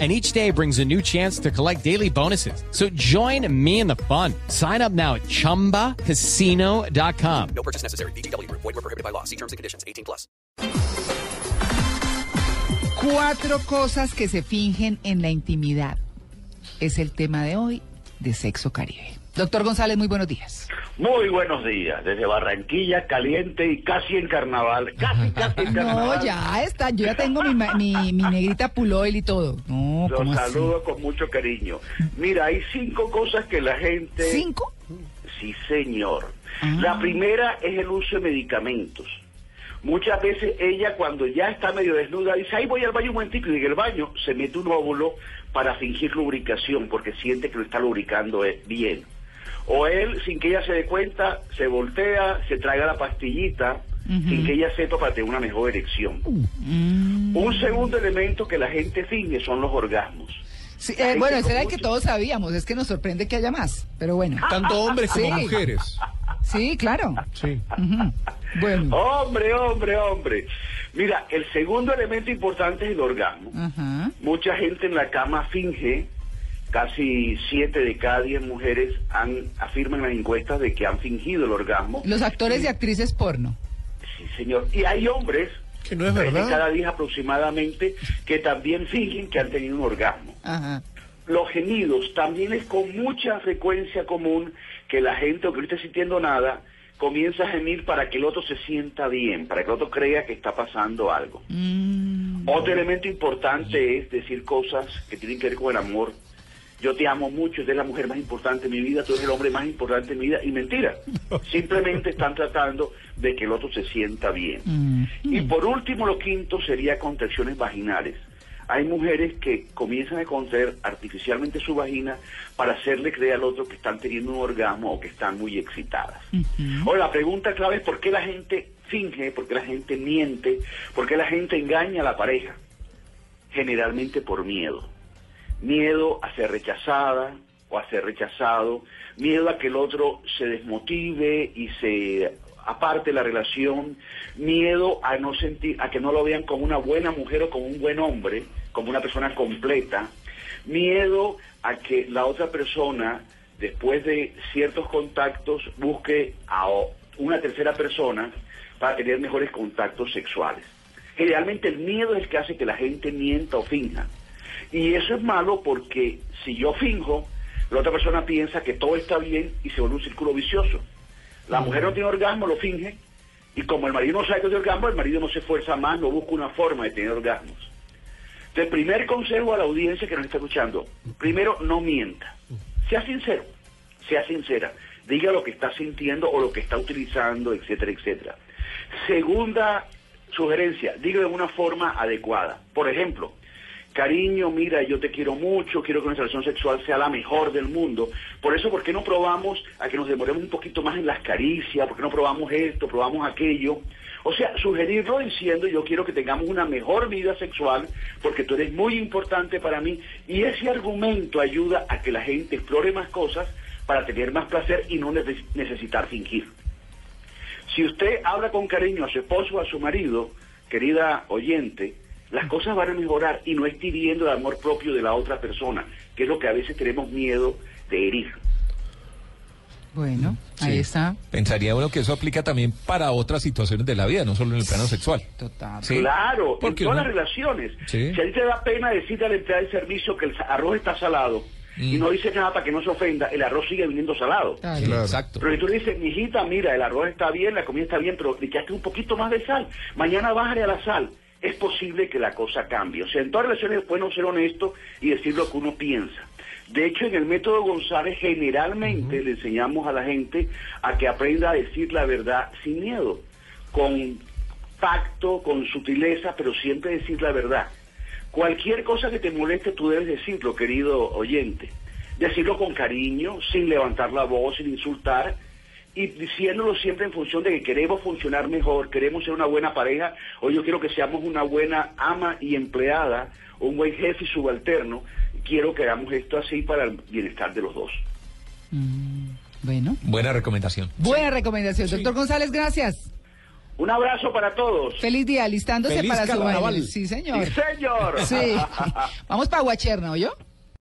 and each day brings a new chance to collect daily bonuses. So join me in the fun. Sign up now at ChumbaCasino.com. No purchase necessary. BGW. Void were prohibited by law. See terms and conditions. 18 plus. Cuatro cosas que se fingen en la intimidad. Es el tema de hoy de Sexo Caribe. Doctor González, muy buenos días. Muy buenos días, desde Barranquilla, caliente y casi en carnaval. Casi, casi en carnaval. No, ya está, yo ya tengo mi, mi, mi negrita puloil y todo. No, Los ¿cómo así? saludo con mucho cariño. Mira, hay cinco cosas que la gente... ¿Cinco? Sí, señor. Ah. La primera es el uso de medicamentos. Muchas veces ella cuando ya está medio desnuda dice, ay voy al baño un momentico y en el baño se mete un óvulo para fingir lubricación porque siente que lo está lubricando eh, bien. O él, sin que ella se dé cuenta, se voltea, se traiga la pastillita sin que ella sepa para tener una mejor erección. Mm. Un segundo elemento que la gente finge son los orgasmos. Sí, eh, bueno, ese era el que todos sabíamos, es que nos sorprende que haya más, pero bueno. Tanto hombres como mujeres. Sí, claro. Sí. Bueno. Hombre, hombre, hombre. Mira, el segundo elemento importante es el orgasmo. Mucha gente en la cama finge, casi siete de cada diez mujeres han, afirman en las encuestas de que han fingido el orgasmo. Los actores y actrices porno. Sí, señor. Y hay hombres, Que no es tres de verdad. cada diez aproximadamente, que también fingen que han tenido un orgasmo. Ajá. Los gemidos también es con mucha frecuencia común que la gente, aunque no esté sintiendo nada, comienza a gemir para que el otro se sienta bien, para que el otro crea que está pasando algo. Mm. Otro elemento importante es decir cosas que tienen que ver con el amor. Yo te amo mucho, eres la mujer más importante de mi vida, tú eres el hombre más importante de mi vida. Y mentira, simplemente están tratando de que el otro se sienta bien. Mm. Y por último, lo quinto sería contracciones vaginales. Hay mujeres que comienzan a contraer artificialmente su vagina para hacerle creer al otro que están teniendo un orgasmo o que están muy excitadas. Ahora, la pregunta clave es por qué la gente finge, por qué la gente miente, por qué la gente engaña a la pareja. Generalmente por miedo. Miedo a ser rechazada o a ser rechazado, miedo a que el otro se desmotive y se aparte la relación, miedo a no sentir, a que no lo vean como una buena mujer o como un buen hombre, como una persona completa, miedo a que la otra persona, después de ciertos contactos, busque a una tercera persona para tener mejores contactos sexuales. Generalmente el miedo es el que hace que la gente mienta o finja. Y eso es malo porque si yo finjo, la otra persona piensa que todo está bien y se vuelve un círculo vicioso. La mujer no tiene orgasmo, lo finge, y como el marido no sabe que tiene orgasmo, el marido no se esfuerza más, no busca una forma de tener orgasmos. Entonces, primer consejo a la audiencia que nos está escuchando, primero, no mienta. Sea sincero, sea sincera. Diga lo que está sintiendo o lo que está utilizando, etcétera, etcétera. Segunda sugerencia, diga de una forma adecuada. Por ejemplo, cariño, mira, yo te quiero mucho, quiero que nuestra relación sexual sea la mejor del mundo. Por eso, ¿por qué no probamos a que nos demoremos un poquito más en las caricias? ¿Por qué no probamos esto, probamos aquello? O sea, sugerirlo diciendo, yo quiero que tengamos una mejor vida sexual porque tú eres muy importante para mí. Y ese argumento ayuda a que la gente explore más cosas para tener más placer y no neces- necesitar fingir. Si usted habla con cariño a su esposo o a su marido, querida oyente, las cosas van a mejorar y no esté hiriendo el amor propio de la otra persona, que es lo que a veces tenemos miedo de herir. Bueno, ahí está. Pensaría uno que eso aplica también para otras situaciones de la vida, no solo en el plano sexual. Total. Sí. Claro, en Porque todas uno- las relaciones. Sí. Si a ti te da pena decirle a la empleada de servicio que el arroz está salado y Mm. no dice nada para que no se ofenda, el arroz sigue viniendo salado. Claro. Exacto. Pero si tú le dices, mijita, mira, el arroz está bien, la comida está bien, pero le echaste un poquito más de sal. Mañana bájale a la sal. Es posible que la cosa cambie. O sea, en todas relaciones es bueno ser honesto y decir lo que uno piensa. De hecho, en el método González generalmente le enseñamos a la gente a que aprenda a decir la verdad sin miedo, con tacto, con sutileza, pero siempre decir la verdad. Cualquier cosa que te moleste, tú debes decirlo, querido oyente. Decirlo con cariño, sin levantar la voz, sin insultar, y diciéndolo siempre en función de que queremos funcionar mejor, queremos ser una buena pareja, o yo quiero que seamos una buena ama y empleada, un buen jefe y subalterno. Quiero que hagamos esto así para el bienestar de los dos. Bueno, Buena recomendación. buena recomendación. Doctor González, gracias. Un abrazo para todos. Feliz día, alistándose Feliz para su carnaval. baile. Sí, señor. Sí, señor. Sí. Vamos para Guacherna, ¿oyó?